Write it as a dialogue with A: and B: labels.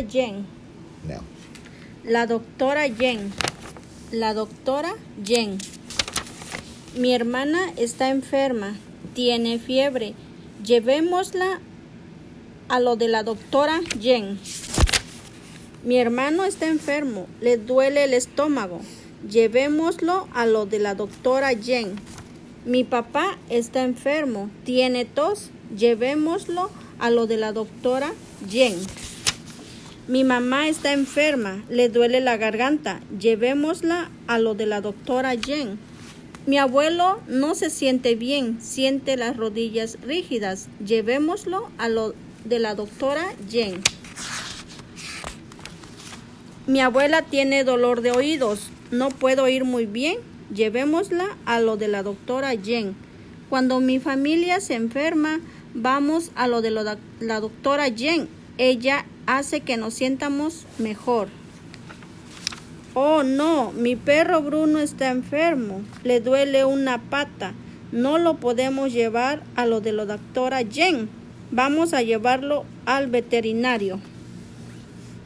A: doctora Jen. La doctora Jen. La doctora Jen. Mi hermana está enferma. Tiene fiebre. Llevémosla a lo de la doctora Jen. Mi hermano está enfermo. Le duele el estómago. Llevémoslo a lo de la doctora Jen. Mi papá está enfermo. Tiene tos. Llevémoslo a lo de la doctora Jen. Mi mamá está enferma, le duele la garganta. Llevémosla a lo de la doctora Jen. Mi abuelo no se siente bien, siente las rodillas rígidas. Llevémoslo a lo de la doctora Jen. Mi abuela tiene dolor de oídos, no puedo oír muy bien. Llevémosla a lo de la doctora Jen. Cuando mi familia se enferma, vamos a lo de la doctora Jen. Ella hace que nos sientamos mejor. Oh, no, mi perro Bruno está enfermo. Le duele una pata. No lo podemos llevar a lo de la doctora Jen. Vamos a llevarlo al veterinario.